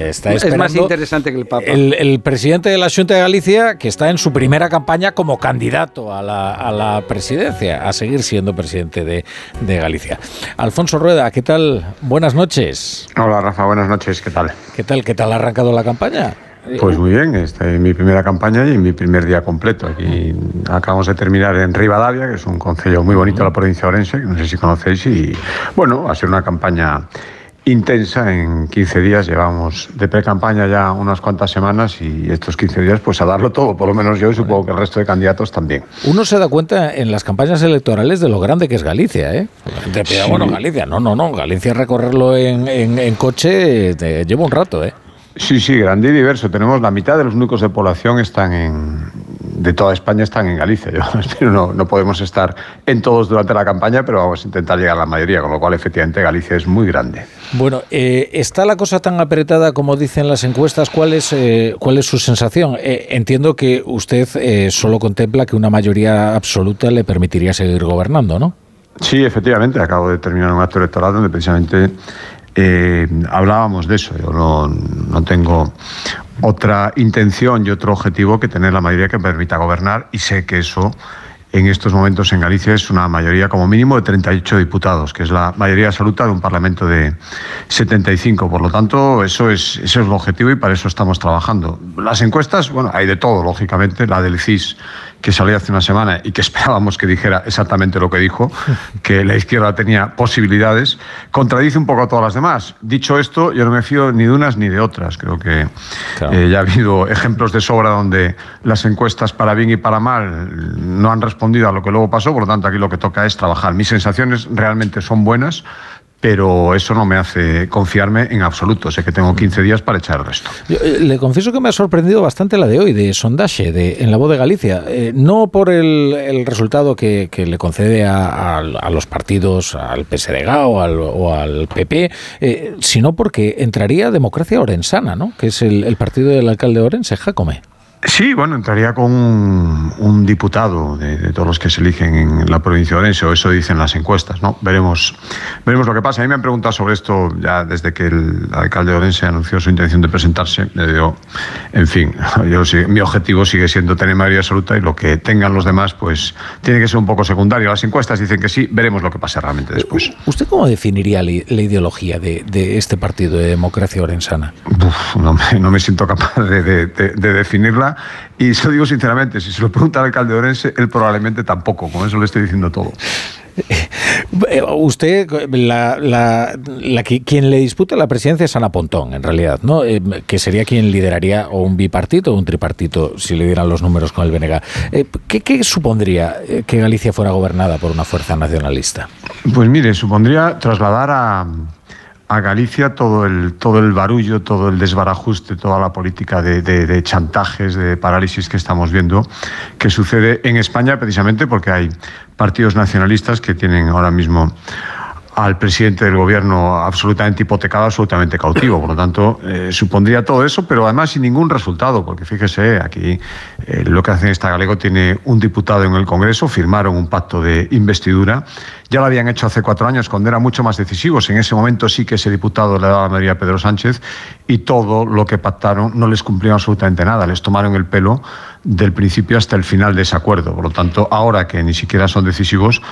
Está es más interesante que el Papa. El, presidente de la Junta de Galicia, que está en su primera campaña como candidato a la, presidencia, a seguir siendo presidente de, Galicia. Alfonso Rueda, ¿qué tal? Buenas noches. Hola, Rafa, buenas noches, ¿qué tal? ¿Qué tal? ¿Qué tal ha arrancado la campaña? Pues muy bien, esta es mi primera campaña y mi primer día completo. Aquí acabamos de terminar en Rivadavia, que es un concello muy bonito de la provincia de Orense, que no sé si conocéis, y bueno, ha sido una campaña intensa en 15 días. Llevamos de pre-campaña ya unas cuantas semanas y estos 15 días pues a darlo todo, por lo menos yo y supongo que el resto de candidatos también. Uno se da cuenta en las campañas electorales de lo grande que es Galicia, ¿eh? bueno, Galicia, no, no, no, Galicia recorrerlo en, en, coche te lleva un rato, ¿eh? Sí, sí, grande y diverso. Tenemos la mitad de los núcleos de población están en, de toda España están en Galicia. Yo no, no podemos estar en todos durante la campaña, pero vamos a intentar llegar a la mayoría, con lo cual efectivamente Galicia es muy grande. Bueno, eh, ¿está la cosa tan apretada como dicen las encuestas? ¿Cuál es, eh, cuál es su sensación? Eh, entiendo que usted solo contempla que una mayoría absoluta le permitiría seguir gobernando, ¿no? Sí, efectivamente. Acabo de terminar un acto electoral donde precisamente eh, hablábamos de eso. Yo no, no, tengo otra intención y otro objetivo que tener la mayoría que permita gobernar y sé que eso en estos momentos en Galicia es una mayoría como mínimo de 38 diputados, que es la mayoría absoluta de un Parlamento de 75. Por lo tanto, eso es, ese es el objetivo y para eso estamos trabajando. Las encuestas, bueno, hay de todo, lógicamente. La del CIS que salió hace una semana y que esperábamos que dijera exactamente lo que dijo, que la izquierda tenía posibilidades, contradice un poco a todas las demás. Dicho esto, yo no me fío ni de unas ni de otras. Creo que eh, ya ha habido ejemplos de sobra donde las encuestas para bien y para mal no han respondido a lo que luego pasó, por lo tanto aquí lo que toca es trabajar. Mis sensaciones realmente son buenas, pero eso no me hace confiarme en absoluto. Sé que tengo 15 días para echar el resto. Eh, le confieso que me ha sorprendido bastante la de hoy, de sondaje, de, en la voz de Galicia. Eh, no por el, resultado que, le concede a, los partidos, al PSDG o al, o al PP, eh, sino porque entraría Democracia Orensana, ¿no? que es el, partido del alcalde de Orense, Jacome. Sí, bueno, entraría con un, diputado de, todos los que se eligen en la provincia de Orense, o eso dicen las encuestas, ¿no? Veremos, veremos lo que pasa. A mí me han preguntado sobre esto ya desde que el alcalde de Orense anunció su intención de presentarse. digo, en fin, yo, mi objetivo sigue siendo tener mayoría absoluta y lo que tengan los demás, pues tiene que ser un poco secundario. Las encuestas dicen que sí, veremos lo que pasa realmente después. ¿Usted cómo definiría la, ideología de, este partido de democracia orensana? no, me, no, me, siento capaz de definirla y se lo digo sinceramente, si se lo pregunta al alcalde de Orense, él probablemente tampoco, con eso le estoy diciendo todo. Eh, usted, la, quien le disputa la presidencia es Ana Pontón, en realidad, ¿no? Eh, que sería quien lideraría o un bipartito o un tripartito, si le dieran los números con el BNG. Eh, ¿qué, supondría que Galicia fuera gobernada por una fuerza nacionalista? Pues mire, supondría trasladar a, a Galicia todo el, todo el barullo, todo el desbarajuste, toda la política de, de, chantajes, de parálisis que estamos viendo, que sucede en España precisamente porque hay partidos nacionalistas que tienen ahora mismo al presidente del gobierno absolutamente hipotecado, absolutamente cautivo. Por lo tanto, eh, supondría todo eso, pero además sin ningún resultado, porque fíjese, aquí eh, lo que hace esta Galego tiene un diputado en el Congreso, firmaron un pacto de investidura ya lo habían hecho hace cuatro años, cuando eran mucho más decisivos. En ese momento sí que ese diputado le daba la mayoría Pedro Sánchez y todo lo que pactaron no les cumplió absolutamente nada. Les tomaron el pelo del principio hasta el final de ese acuerdo. Por lo tanto, ahora que ni siquiera son decisivos,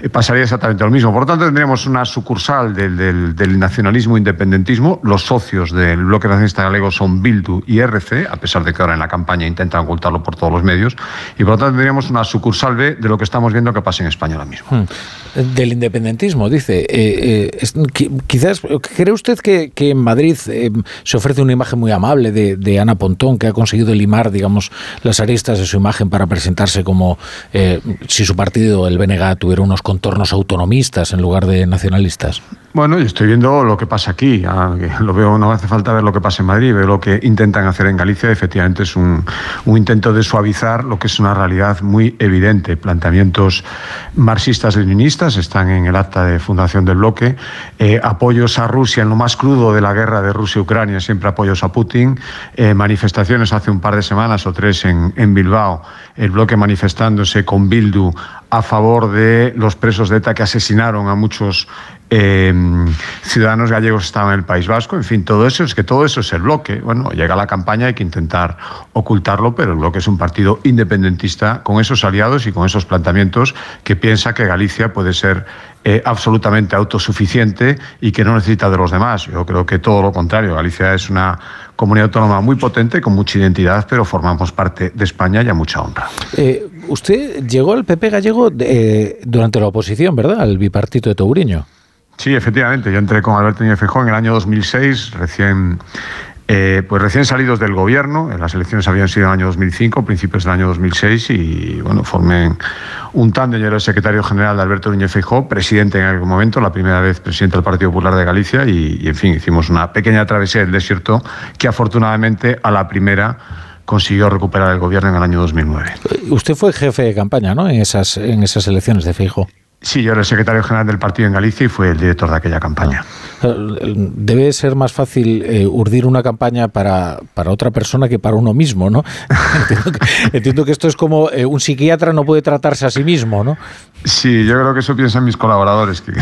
eh, pasaría exactamente lo mismo. Por lo tanto, tendríamos una sucursal del, del, nacionalismo independentismo. Los socios del bloque nacionalista galego son Bildu y RC, a pesar de que ahora en la campaña intentan ocultarlo por todos los medios. Y por lo tanto, tendríamos una sucursal B de lo que estamos viendo que pasa en España ahora mismo. Hmm del independentismo, dice. Eh, eh, quizás, ¿cree usted que, en Madrid eh, se ofrece una imagen muy amable de, Ana Pontón, que ha conseguido limar, digamos, las aristas de su imagen para presentarse como si su partido, el BNG, tuviera unos contornos autonomistas en lugar de nacionalistas? Bueno, yo estoy viendo lo que pasa aquí. Ah, lo veo, no hace falta ver lo que pasa en Madrid, veo lo que intentan hacer en Galicia. Efectivamente, es un, intento de suavizar lo que es una realidad muy evidente. Planteamientos marxistas-leninistas están en el acta de fundación del bloque. Eh, apoyos a Rusia en lo más crudo de la guerra de Rusia-Ucrania, siempre apoyos a Putin. Eh, manifestaciones hace un par de semanas o tres en Bilbao, el bloque manifestándose con Bildu a favor de los presos de ETA que asesinaron a muchos Em, ciudadanos gallegos estaban en el País Vasco, en fin, todo eso es que todo eso es el bloque. Bueno, llega la campaña, hay que intentar ocultarlo, pero el bloque es un partido independentista con esos aliados y con esos planteamientos que piensa que Galicia puede ser eh, absolutamente autosuficiente y que no necesita de los demás. Yo creo que todo lo contrario. Galicia es una comunidad autónoma muy potente, con mucha identidad, pero formamos parte de España y a mucha honra. Eh, usted llegó al PP gallego eh, durante la oposición, ¿verdad? Al bipartito de Touriño. Sí, efectivamente. Yo entré con Alberto Núñez Feijóo en el año 2006, recién, eh, pues recién salidos del gobierno. Las elecciones habían sido en el año 2005, principios del año 2006, y bueno, formé un tándem. Yo era el secretario general de Alberto Núñez Feijóo, presidente en aquel momento, la primera vez presidente del Partido Popular de Galicia, y, en fin, hicimos una pequeña travesía del desierto que afortunadamente a la primera consiguió recuperar el gobierno en el año 2009. Usted fue jefe de campaña, ¿no? En esas, en esas elecciones de Feijóo. Sí, yo era el secretario general del partido en Galicia y fue el director de aquella campaña. Debe ser más fácil eh, urdir una campaña para, para, otra persona que para uno mismo, ¿no? entiendo, que, esto es como eh, un psiquiatra no puede tratarse a sí mismo, ¿no? Sí, yo creo que eso piensan mis colaboradores, que,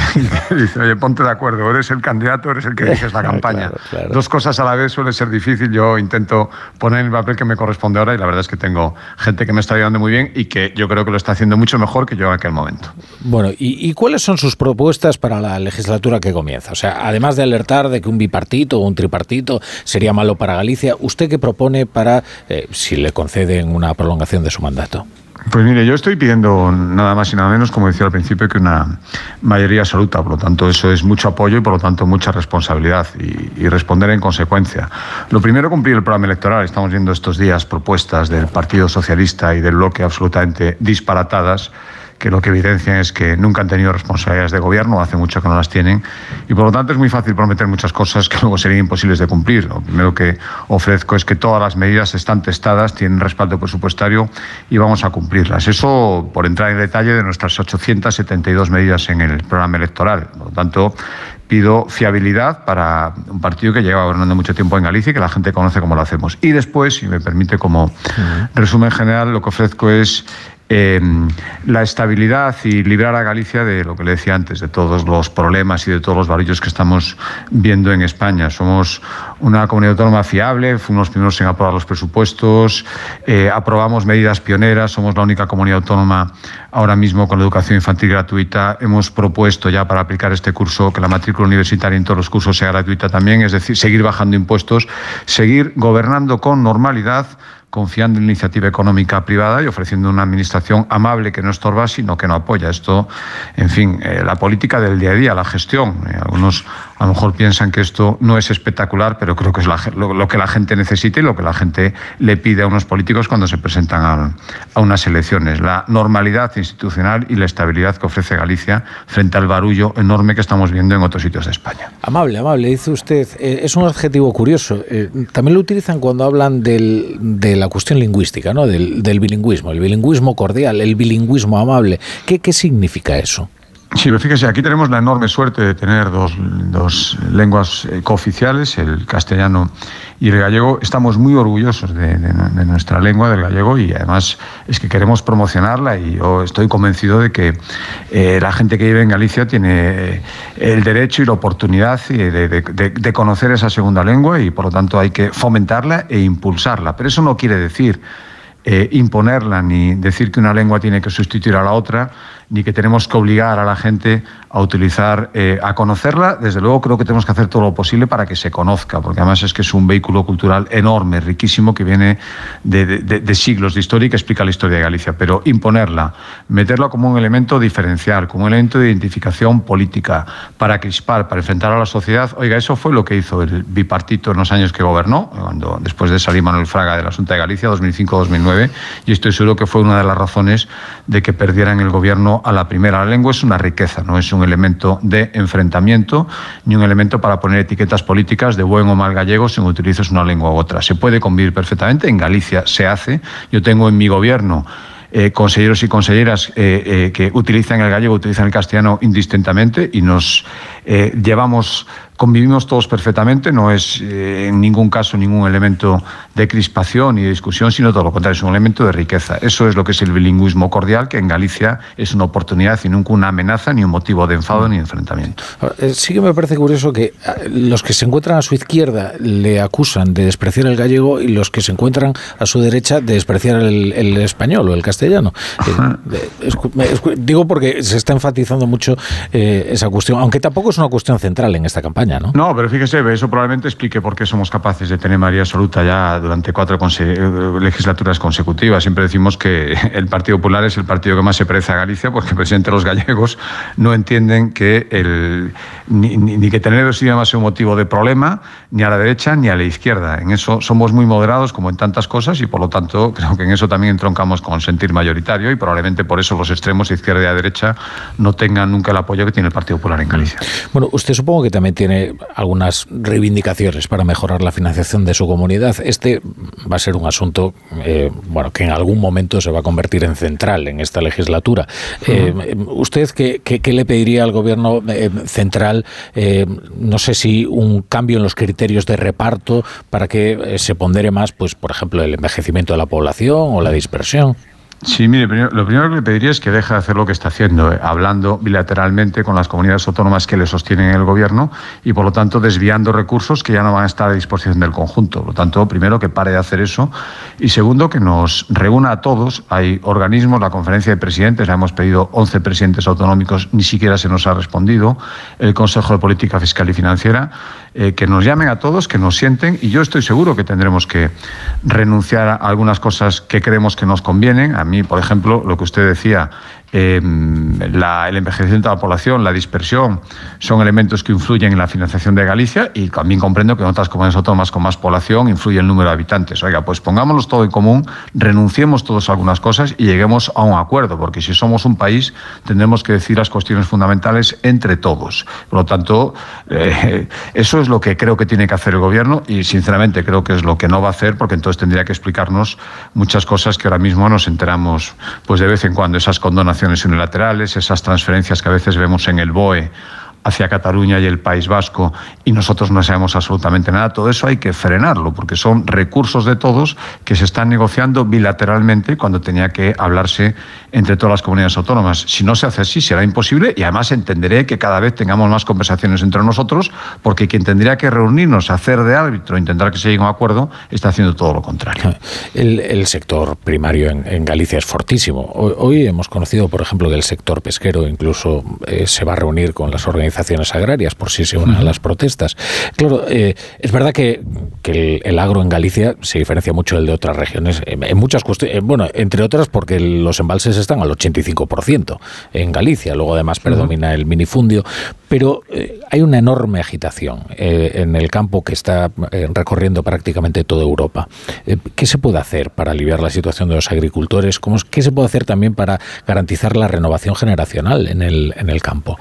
dicen, oye, ponte de acuerdo, eres el candidato, eres el que dices la campaña. Dos cosas a la vez suele ser difícil, yo intento poner el papel que me corresponde ahora y la verdad es que tengo gente que me está ayudando muy bien y que yo creo que lo está haciendo mucho mejor que yo en aquel momento. Bueno, ¿y, cuáles son sus propuestas para la legislatura que comienza? O sea, además de alertar de que un bipartito o un tripartito sería malo para Galicia, ¿usted qué propone para, eh, si le conceden una prolongación de su mandato? Pues mire, yo estoy pidiendo nada más y nada menos, como decía al principio, que una mayoría absoluta. Por lo tanto, eso es mucho apoyo y, por lo tanto, mucha responsabilidad y, y, responder en consecuencia. Lo primero, cumplir el programa electoral. Estamos viendo estos días propuestas del Partido Socialista y del bloque absolutamente disparatadas que lo que evidencian es que nunca han tenido responsabilidades de gobierno, hace mucho que no las tienen, y por lo tanto es muy fácil prometer muchas cosas que luego serían imposibles de cumplir. Lo primero que ofrezco es que todas las medidas están testadas, tienen respaldo presupuestario y vamos a cumplirlas. Eso por entrar en detalle de nuestras 872 medidas en el programa electoral. Por lo tanto, pido fiabilidad para un partido que lleva gobernando mucho tiempo en Galicia y que la gente conoce cómo lo hacemos. Y después, si me permite como resumen general, lo que ofrezco es eh, la estabilidad y librar a Galicia de lo que le decía antes, de todos los problemas y de todos los varillos que estamos viendo en España. Somos una comunidad autónoma fiable, fuimos los primeros en aprobar los presupuestos, eh, aprobamos medidas pioneras, somos la única comunidad autónoma ahora mismo con la educación infantil gratuita. Hemos propuesto ya para aplicar este curso que la matrícula universitaria en todos los cursos sea gratuita también, es decir, seguir bajando impuestos, seguir gobernando con normalidad confiando en la iniciativa económica privada y ofreciendo una administración amable que no estorba, sino que no apoya. Esto, en fin, eh, la política del día a día, la gestión. Eh, algunos a lo mejor piensan que esto no es espectacular, pero creo que es lo, que la gente necesita y lo que la gente le pide a unos políticos cuando se presentan a, unas elecciones. La normalidad institucional y la estabilidad que ofrece Galicia frente al barullo enorme que estamos viendo en otros sitios de España. Amable, amable, dice usted. Eh, es un adjetivo curioso. también lo utilizan cuando hablan del, de la cuestión lingüística, ¿no? del, bilingüismo, el bilingüismo cordial, el bilingüismo amable. ¿Qué, qué significa eso? Sí, pero fíjese, aquí tenemos la enorme suerte de tener dos, dos lenguas eh, cooficiales, el castellano y el gallego. Estamos muy orgullosos de, nuestra lengua, del gallego, y además es que queremos promocionarla y yo estoy convencido de que eh, la gente que vive en Galicia tiene eh, el derecho y la oportunidad de, de conocer esa segunda lengua y por lo tanto hay que fomentarla e impulsarla. Pero eso no quiere decir imponerla ni decir que una lengua tiene que sustituir a la otra ni que tenemos que obligar a la gente a utilizar, eh, a conocerla. Desde luego creo que tenemos que hacer todo lo posible para que se conozca, porque además es que es un vehículo cultural enorme, riquísimo, que viene de, siglos de historia y que explica la historia de Galicia. Pero imponerla, meterla como un elemento diferencial, como un elemento de identificación política, para crispar, para enfrentar a la sociedad, oiga, eso fue lo que hizo el bipartito en los años que gobernó, cuando después de salir Manuel Fraga del asunto de Galicia, 2005-2009, y estoy seguro que fue una de las razones de que perdieran el gobierno a la primera. Lengua es una riqueza, no es un elemento de enfrentamiento ni un elemento para poner etiquetas políticas de buen o mal gallego si utilizas una lengua u otra. Se puede convivir perfectamente, en Galicia se hace. Yo tengo en mi gobierno eh, consejeros y consejeras eh, eh, que utilizan el gallego, utilizan el castellano indistintamente y nos llevamos convivimos todos perfectamente, no es en ningún caso ningún elemento de crispación y de discusión, sino todo lo contrario, es un elemento de riqueza. Eso es lo que es el bilingüismo cordial, que en Galicia es una oportunidad y nunca una amenaza, ni un motivo de enfado ni de enfrentamiento. Eh, sí que me parece curioso que eh, los que se encuentran a su izquierda le acusan de despreciar el gallego y los que se encuentran a su derecha de despreciar el, español o el castellano. digo porque se está enfatizando mucho esa cuestión, aunque tampoco es una cuestión central en esta campaña. ¿no? pero fíjese, eso probablemente explique por qué somos capaces de tener mayoría absoluta ya durante cuatro legislaturas consecutivas. Siempre decimos que el Partido Popular es el partido que más se parece a Galicia porque presidente los gallegos no entienden que ni, que tener dos idiomas sea un motivo de problema, ni a la derecha ni a la izquierda. En eso somos muy moderados como en tantas cosas y por lo tanto creo que en eso también entroncamos con sentir mayoritario y probablemente por eso los extremos izquierda y derecha no tengan nunca el apoyo que tiene el Partido Popular en Galicia. Bueno, usted supongo que también tiene algunas reivindicaciones para mejorar la financiación de su comunidad. Este va a ser un asunto eh, bueno, que en algún momento se va a convertir en central en esta legislatura. Eh, ¿Usted qué, le pediría al gobierno eh, central? no sé si un cambio en los criterios de reparto para que se pondere más, pues, por ejemplo, el envejecimiento de la población o la dispersión. Sí, mire, lo primero que le pediría es que deje de hacer lo que está haciendo, eh, hablando bilateralmente con las comunidades autónomas que le sostienen el gobierno y, por lo tanto, desviando recursos que ya no van a estar a disposición del conjunto. Por lo tanto, primero, que pare de hacer eso y, segundo, que nos reúna a todos. Hay organismos, la conferencia de presidentes, la hemos pedido 11 presidentes autonómicos, ni siquiera se nos ha respondido, el Consejo de Política Fiscal y Financiera, eh, que nos llamen a todos, que nos sienten y yo estoy seguro que tendremos que renunciar a algunas cosas que creemos que nos convienen. A mí, por ejemplo, lo que usted decía, Em, el envejecimiento de la población, la dispersión, son elementos que influyen en la financiación de Galicia y también comprendo que en otras comunidades autónomas con más población influye el número de habitantes. Oiga, pues pongámoslos todo en común, renunciemos todos a algunas cosas y lleguemos a un acuerdo, porque si somos un país tendremos que decir las cuestiones fundamentales entre todos. Por lo tanto, eh, eso es lo que creo que tiene que hacer el Gobierno y sinceramente creo que es lo que no va a hacer, porque entonces tendría que explicarnos muchas cosas que ahora mismo nos enteramos pues de vez en cuando, esas condonaciones unilaterales, esas transferencias que a veces vemos en el BOE hacia Cataluña y el País Vasco y nosotros no sabemos absolutamente nada, todo eso hay que frenarlo porque son recursos de todos que se están negociando bilateralmente cuando tenía que hablarse entre todas las comunidades autónomas. Si no se hace así será imposible y además entenderé que cada vez tengamos más conversaciones entre nosotros porque quien tendría que reunirnos, hacer de árbitro, intentar que se llegue a un acuerdo, está haciendo todo lo contrario. El, sector primario en, Galicia es fortísimo. Hoy, hemos conocido, por ejemplo, que el sector pesquero incluso eh, se va a reunir con las organizaciones agrarias por si se unen a las protestas. Claro, eh, es verdad que, el, agro en Galicia se diferencia mucho del de otras regiones, en, muchas cuestiones, eh, bueno, entre otras porque los embalses están al 85% en Galicia, luego además predomina el minifundio, pero eh, hay una enorme agitación en el campo que está recorriendo prácticamente toda Europa. ¿Qué se puede hacer para aliviar la situación de los agricultores? ¿Cómo, ¿Qué se puede hacer también para garantizar la renovación generacional en el, en el campo?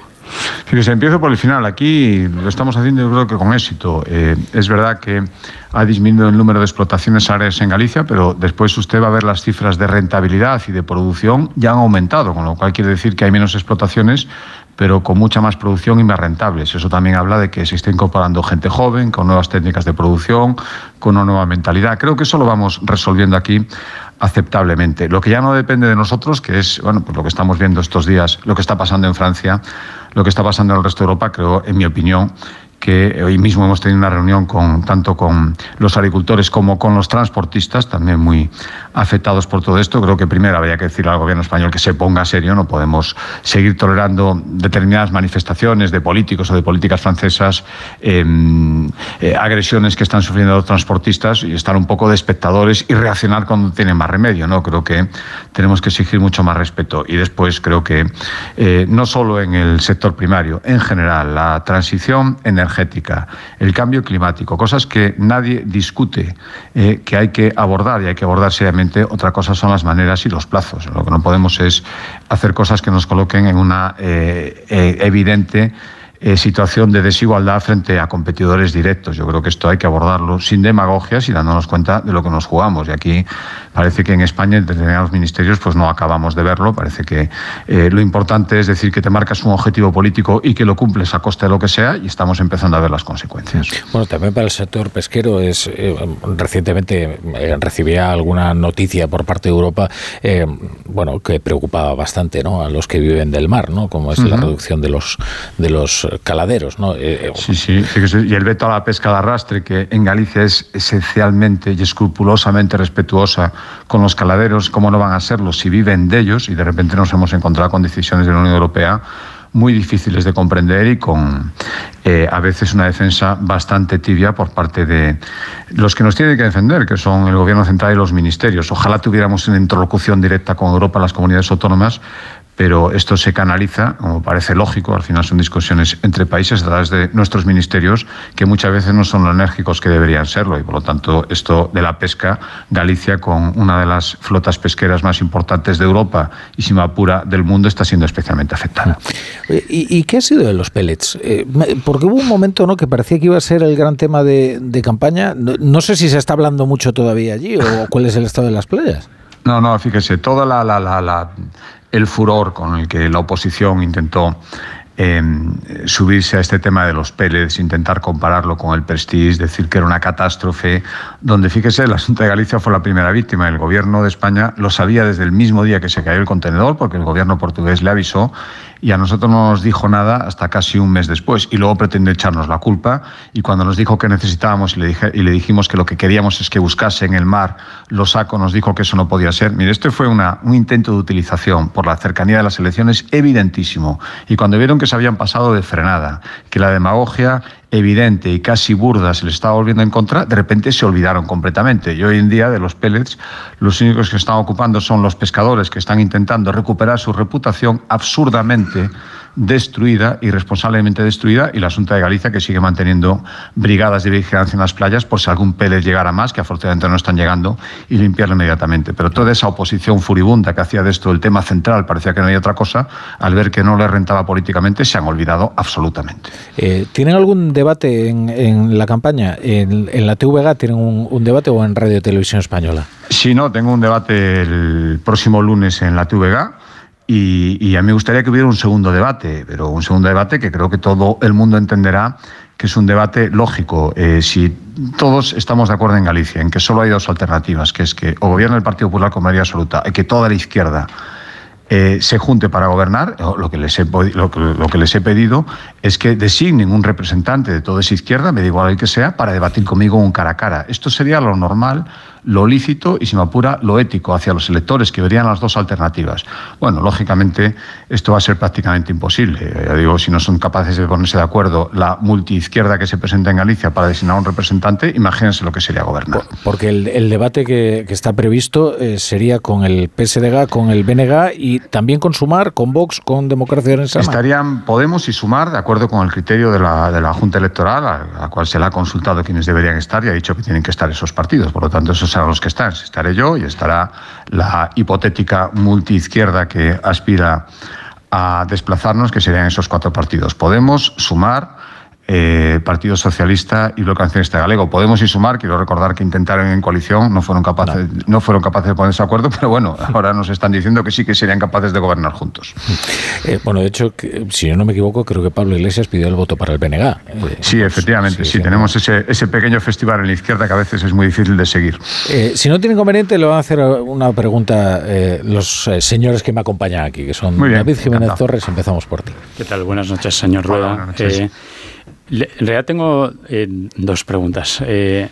Fíjese, empiezo por el final. Aquí lo estamos haciendo yo creo que con éxito. Eh, es verdad que ha disminuido el número de explotaciones áreas en Galicia, pero después usted va a ver las cifras de rentabilidad y de producción ya han aumentado, con lo cual quiere decir que hay menos explotaciones, pero con mucha más producción y más rentables. Eso también habla de que se está incorporando gente joven, con nuevas técnicas de producción, con una nueva mentalidad. Creo que eso lo vamos resolviendo aquí aceptablemente. Lo que ya no depende de nosotros, que es bueno, pues lo que estamos viendo estos días, lo que está pasando en Francia, lo que está pasando en el resto de Europa, creo, en mi opinión, que hoy mismo hemos tenido una reunión con, tanto con los agricultores como con los transportistas, también muy afectados por todo esto. Creo que primero habría que decir al gobierno español que se ponga serio, no podemos seguir tolerando determinadas manifestaciones de políticos o de políticas francesas, em, eh, agresiones que están sufriendo los transportistas y estar un poco de espectadores y reaccionar cuando tienen más remedio. ¿no? Creo que tenemos que exigir mucho más respeto. Y después creo que eh, no solo en el sector primario, en general, la transición energética, energética, el cambio climático, cosas que nadie discute, eh, que hay que abordar y hay que abordar seriamente. Otra cosa son las maneras y los plazos. Lo que no podemos es hacer cosas que nos coloquen en una eh, eh, evidente situación de desigualdad frente a competidores directos. Yo creo que esto hay que abordarlo sin demagogias y dándonos cuenta de lo que nos jugamos. Y aquí parece que en España en determinados ministerios pues no acabamos de verlo. Parece que eh, lo importante es decir que te marcas un objetivo político y que lo cumples a costa de lo que sea y estamos empezando a ver las consecuencias. Bueno, también para el sector pesquero es eh, recientemente eh, recibía alguna noticia por parte de Europa, bueno, que preocupaba bastante, ¿no? A los que viven del mar, ¿no? Como es la reducción de los de los caladeros, ¿no? sí, sí, y el veto a la pesca de arrastre que en Galicia es esencialmente y escrupulosamente respetuosa con los caladeros, ¿cómo no van a serlo si viven de ellos? Y de repente nos hemos encontrado con decisiones de la Unión Europea muy difíciles de comprender y con eh, a veces una defensa bastante tibia por parte de los que nos tienen que defender, que son el Gobierno central y los ministerios. Ojalá tuviéramos una interlocución directa con Europa, las comunidades autónomas, pero esto se canaliza, como parece lógico, al final son discusiones entre países a través de nuestros ministerios que muchas veces no son lo enérgicos que deberían serlo y por lo tanto esto de la pesca, Galicia con una de las flotas pesqueras más importantes de Europa y sin apura del mundo está siendo especialmente afectada. ¿Y, qué ha sido de los pellets? Eh, porque hubo un momento ¿no? que parecía que iba a ser el gran tema de, campaña. No, sé si se está hablando mucho todavía allí o cuál es el estado de las playas. No, no, fíjese, toda la, la, la el furor con el que la oposición intentó em, subirse a este tema de los pellets, intentar compararlo con el Prestige, decir que era una catástrofe, donde fíjese, la Asunta de Galicia fue la primera víctima. El gobierno de España lo sabía desde el mismo día que se cayó el contenedor, porque el gobierno portugués le avisó y a nosotros no nos dijo nada hasta casi un mes después y luego pretende echarnos la culpa y cuando nos dijo que necesitábamos y le, dije, y le dijimos que lo que queríamos es que buscase en el mar los sacos, nos dijo que eso no podía ser. Mire, esto fue una, un intento de utilización por la cercanía de las elecciones evidentísimo y cuando vieron que se habían pasado de frenada, que la demagogia evidente y casi burda se le estaba volviendo en contra, de repente se olvidaron completamente. Y hoy en día de los pellets, los únicos que están ocupando son los pescadores que están intentando recuperar su reputación absurdamente destruida, irresponsablemente destruida, y la Asunta de Galicia que sigue manteniendo brigadas de vigilancia en las playas por si algún pellet llegara más, que afortunadamente no están llegando, y limpiarlo inmediatamente. Pero toda esa oposición furibunda que hacía de esto el tema central, parecía que no había otra cosa, al ver que no le rentaba políticamente, se han olvidado absolutamente. Eh, ¿Tienen algún debate en, la campaña? ¿En, la TVG tienen un, un debate o en Radio Televisión Española? Sí, no, tengo un debate el próximo lunes en la TVG y, a mí me gustaría que hubiera un segundo debate, pero un segundo debate que creo que todo el mundo entenderá que es un debate lógico. Eh, si todos estamos de acuerdo en Galicia en que solo hay dos alternativas, que es que o gobierna el Partido Popular con mayoría absoluta y que toda la izquierda eh, se junte para gobernar, lo que, les he, lo, que les he pedido es que designen un representante de toda esa izquierda, me da igual el que sea, para debatir conmigo un cara a cara. Esto sería lo normal lo lícito y, si me apura, lo ético hacia los electores, que verían las dos alternativas. Bueno, lógicamente, esto va a ser prácticamente imposible. Ya digo, si no son capaces de ponerse de acuerdo la multiizquierda que se presenta en Galicia para designar un representante, imagínense lo que sería gobernar. Porque el, debate que, está previsto eh, sería con el PSDG, con el BNG y también con Sumar, con Vox, con Democracia en Estarían Podemos y Sumar, de acuerdo con el criterio de la, de la Junta Electoral, a, la cual se le ha consultado quienes deberían estar y ha dicho que tienen que estar esos partidos. Por lo tanto, eso a los que están. Estaré yo y estará la hipotética multiizquierda que aspira a desplazarnos, que serían esos cuatro partidos. Podemos sumar eh, Partido Socialista y Bloque Nacionalista Galego. Podemos y sumar, quiero recordar que intentaron en coalición, no fueron capaces, no. fueron capaces de ponerse de acuerdo, pero bueno, ahora nos están diciendo que sí que serían capaces de gobernar juntos. Eh, bueno, de hecho, si yo no me equivoco, creo que Pablo Iglesias pidió el voto para el BNG. Eh, sí, efectivamente, sí, tenemos ese, ese pequeño festival en la izquierda que a veces es muy difícil de seguir. si no tiene inconveniente, le van a hacer una pregunta los señores que me acompañan aquí, que son David Jiménez Torres, empezamos por ti. ¿Qué tal? Buenas noches, señor Rueda. En realidad tengo eh, dos preguntas. Eh,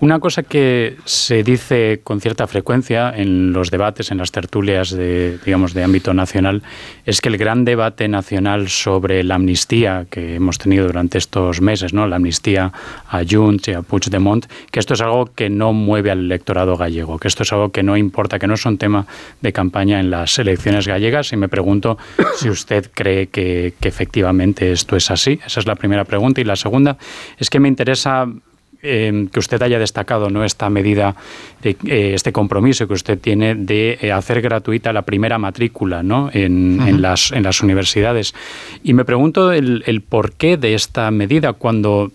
una cosa que se dice con cierta frecuencia en los debates, en las tertulias de, digamos, de ámbito nacional, es que el gran debate nacional sobre la amnistía que hemos tenido durante estos meses, ¿no? la amnistía a Junts y a Puigdemont, que esto es algo que no mueve al electorado gallego, que esto es algo que no importa, que no es un tema de campaña en las elecciones gallegas. Y me pregunto si usted cree que, que efectivamente esto es así. Esa es la primera pregunta. Y la segunda es que me interesa Em, que usted haya destacado ¿no? esta medida, de, eh, este compromiso que usted tiene de eh, hacer gratuita la primera matrícula ¿no? en, las, en las universidades. Y me pregunto el, el porqué de esta medida cuando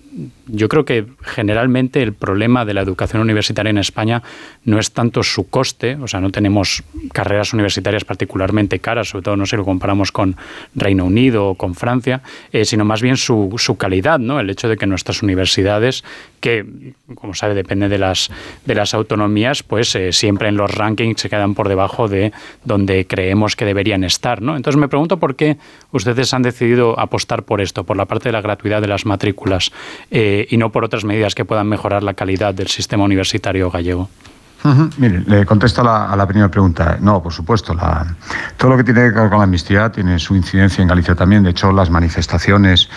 yo creo que generalmente el problema de la educación universitaria en España no es tanto su coste, o sea, no tenemos carreras universitarias particularmente caras, sobre todo no sé, lo comparamos con Reino Unido o con Francia, eh, sino más bien su, su, calidad, ¿no? El hecho de que nuestras universidades, que como sabe depende de las, de las autonomías, pues eh, siempre en los rankings se quedan por debajo de donde creemos que deberían estar, ¿no? Entonces me pregunto por qué ustedes han decidido apostar por esto, por la parte de la gratuidad de las matrículas. Eh, y no por otras medidas que puedan mejorar la calidad del sistema universitario gallego. Mire, le contesto a la, primera pregunta. No, por supuesto. todo lo que tiene que ver con la amnistía tiene su incidencia en Galicia también. De hecho, las manifestaciones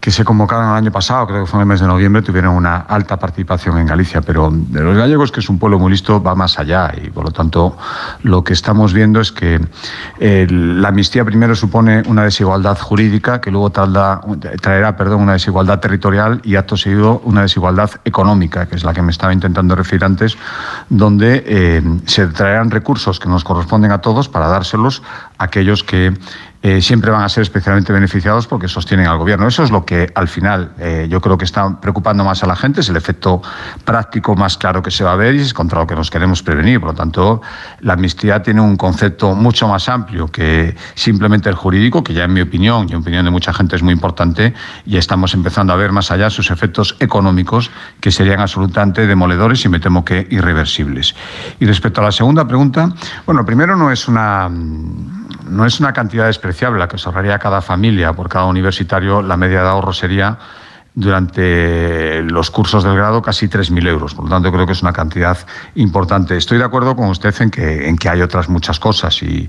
que se convocaron el año pasado, creo que fue en el mes de noviembre, tuvieron una alta participación en Galicia, pero de los gallegos, que es un pueblo muy listo, va más allá y por lo tanto lo que estamos viendo es que la amnistía primero supone una desigualdad jurídica que luego traerá perdón, una desigualdad territorial y acto seguido una desigualdad económica, que es la que me estaba intentando referir antes, donde eh, se traerán recursos que nos corresponden a todos para dárselos a aquellos que eh, siempre van a ser especialmente beneficiados porque sostienen al gobierno. Eso es lo que al final eh, yo creo que está preocupando más a la gente, es el efecto práctico más claro que se va a ver y es contra lo que nos queremos prevenir. Por lo tanto, la amnistía tiene un concepto mucho más amplio que simplemente el jurídico, que ya en mi opinión y en opinión de mucha gente es muy importante, y estamos empezando a ver más allá sus efectos económicos que serían absolutamente demoledores y me temo que irreversibles. Y respecto a la segunda pregunta, bueno, primero no es una no es una cantidad despreciable la que se ahorraría cada familia por cada universitario. La media de ahorro sería durante los cursos del grado casi 3.000 euros. Por lo tanto, creo que es una cantidad importante. Estoy de acuerdo con usted en que, hay otras muchas cosas y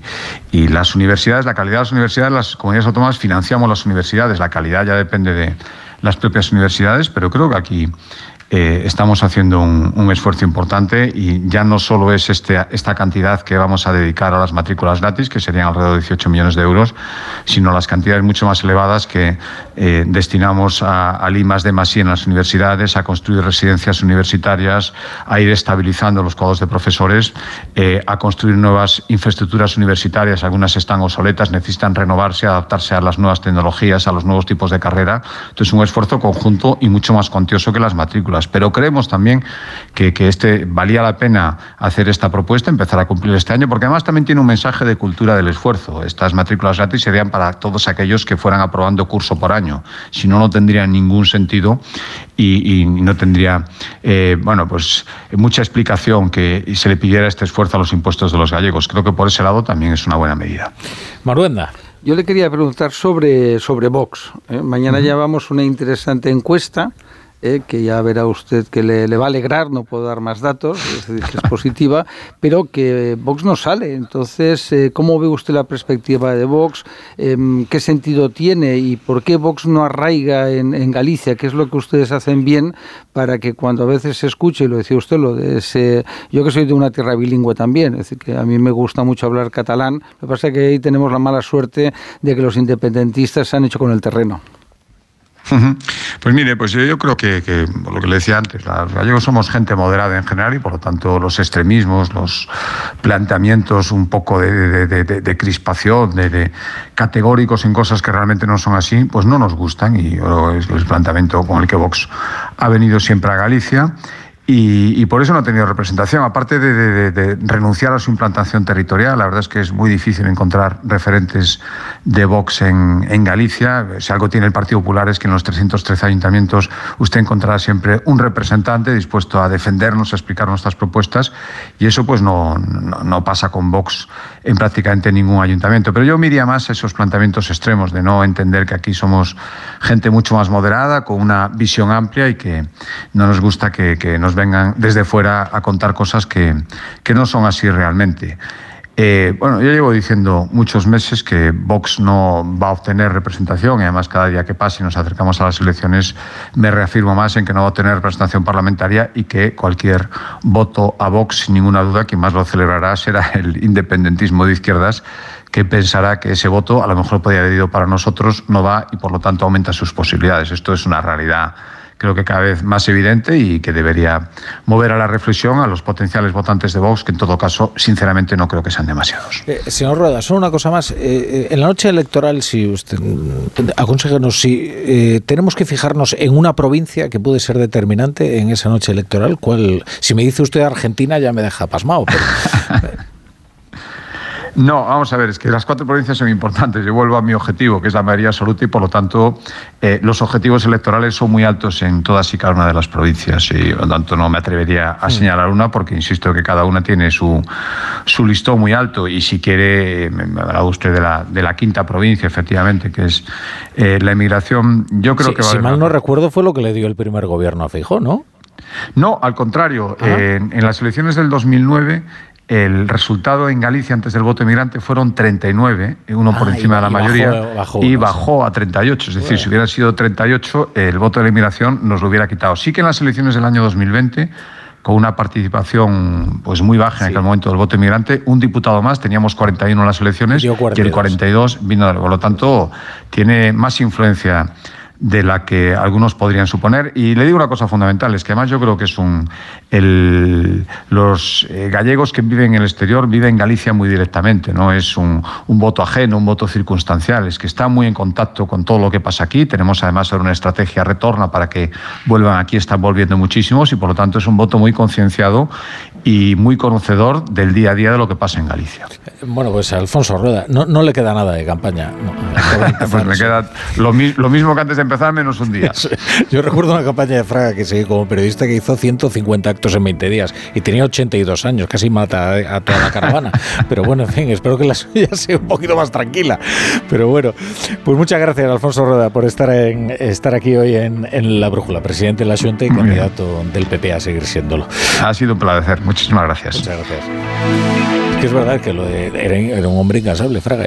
las universidades, la calidad de las universidades, las comunidades autónomas financiamos las universidades. La calidad ya depende de las propias universidades, pero creo que aquí eh, estamos haciendo un, esfuerzo importante y ya no solo es este, esta cantidad que vamos a dedicar a las matrículas gratis, que serían alrededor de 18 millones de euros, sino las cantidades mucho más elevadas que eh, destinamos a, a limas de Masí en las universidades, a construir residencias universitarias, a ir estabilizando los cuadros de profesores, eh, a construir nuevas infraestructuras universitarias. Algunas están obsoletas, necesitan renovarse, adaptarse a las nuevas tecnologías, a los nuevos tipos de carrera. Entonces, un esfuerzo conjunto y mucho más cuantioso que las matrículas. Pero creemos también que, este valía la pena hacer esta propuesta, empezar a cumplir este año, porque además también tiene un mensaje de cultura del esfuerzo. Estas matrículas gratis serían para todos aquellos que fueran aprobando curso por año. Si no, no tendría ningún sentido y, no tendría, eh, bueno, pues mucha explicación que se le pidiera este esfuerzo a los impuestos de los gallegos. Creo que por ese lado también es una buena medida. Maruenda. Yo le quería preguntar sobre, sobre Vox. ¿eh? Mañana llevamos una interesante encuesta eh, que ya verá usted que le, va a alegrar, no puedo dar más datos, es decir, que es positiva, pero que Vox no sale. Entonces, eh, ¿cómo ve usted la perspectiva de Vox? Em, ¿Qué sentido tiene y por qué Vox no arraiga en, Galicia? ¿Qué es lo que ustedes hacen bien para que cuando a veces se escuche, y lo decía usted, lo de ese, yo que soy de una tierra bilingüe también, es decir, que a mí me gusta mucho hablar catalán, lo que pasa es que ahí tenemos la mala suerte de que los independentistas se han hecho con el terreno. Pues mire, pues yo, creo que, lo que le decía antes, los gallegos somos gente moderada en general y por lo tanto los extremismos, los planteamientos un poco de, crispación, de, categóricos en cosas que realmente no son así, pues no nos gustan y es el planteamiento con el que Vox ha venido siempre a Galicia. Y, por eso no ha tenido representación. Aparte de, renunciar a su implantación territorial, la verdad es que es muy difícil encontrar referentes de Vox en, Galicia. Si algo tiene el Partido Popular es que en los 313 ayuntamientos usted encontrará siempre un representante dispuesto a defendernos, a explicar nuestras propuestas. Y eso pues no, no, pasa con Vox en prácticamente ningún ayuntamiento. Pero yo miraría más esos planteamientos extremos de no entender que aquí somos gente mucho más moderada, con una visión amplia y que no nos gusta que, que nos vengan desde fuera a contar cosas que, que no son así realmente. Eh, bueno, yo llevo diciendo muchos meses que Vox no va a obtener representación y además cada día que pase y nos acercamos a las elecciones me reafirmo más en que no va a obtener representación parlamentaria y que cualquier voto a Vox, sin ninguna duda, quien más lo celebrará será el independentismo de izquierdas que pensará que ese voto a lo mejor podría haber ido para nosotros, no va y por lo tanto aumenta sus posibilidades. Esto es una realidad creo que cada vez más evidente y que debería mover a la reflexión a los potenciales votantes de Vox, que en todo caso, sinceramente, no creo que sean demasiados. Eh, señor Rueda, solo una cosa más. Eh, eh, en la noche electoral, si usted aconsejanos si tenemos que fijarnos en una provincia que puede ser determinante en esa noche electoral, ¿cuál? Si me dice usted Argentina, ya me deja pasmado. Pero, No, vamos a ver, es que las cuatro provincias son importantes. Yo vuelvo a mi objetivo, que es la mayoría absoluta, y por lo tanto eh, los objetivos electorales son muy altos en todas y cada una de las provincias. Y por lo tanto no me atrevería a mm. señalar una, porque insisto que cada una tiene su, su listón muy alto. Y si quiere, me hablado usted de la, de la quinta provincia, efectivamente, que es eh, la inmigración. Yo creo que Si mal no recuerdo, fue lo que le dio el primer gobierno a Feijóo, ¿no? No, al contrario. en, en las elecciones del 2009 el resultado en Galicia antes del voto emigrante fueron 39, uno por ah, encima de la mayoría, y bajó. a 38. Es decir, si hubiera sido 38, el voto de la inmigración nos lo hubiera quitado. Sí que en las elecciones del año 2020 con una participación pues muy baja en aquel momento del voto inmigrante, un diputado más, teníamos 41 en las elecciones y el 42 vino, por lo tanto tiene más influencia de la que algunos podrían suponer. Y le digo una cosa fundamental, es que además yo creo que es un... Los eh, gallegos que viven en el exterior viven en Galicia muy directamente, no es un, un, voto ajeno, un voto circunstancial, es que están muy en contacto con todo lo que pasa aquí. Tenemos además una estrategia retorna para que vuelvan aquí, están volviendo muchísimos y por lo tanto es un voto muy concienciado y muy conocedor del día a día de lo que pasa en Galicia. Bueno, pues Alfonso Rueda, no, no le queda nada de campaña. pues me queda lo, lo, mismo que antes de empezar, menos un día. Yo recuerdo una campaña de Fraga que seguí como periodista que hizo 150 actos en 20 días y tenía 82 años, casi mata a toda la caravana. Pero bueno, en fin, espero que la suya sea un poquito más tranquila. Pero bueno, pues muchas gracias, Alfonso Rueda, por estar, en, estar aquí hoy en, en La Brújula, presidente de la Junta y candidato del PP a seguir siéndolo. Ha sido un placer. Muchísimas gracias. Muchas gracias. Es que es verdad que lo de, era, un hombre incansable, Fraga.